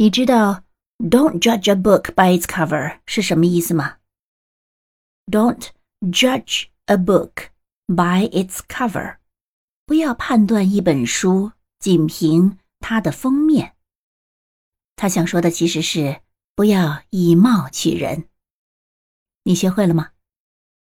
你知道 don't judge a book by its cover 是什么意思吗 don't judge a book by its cover 不要判断一本书仅凭它的封面他想说的其实是不要以貌取人你学会了吗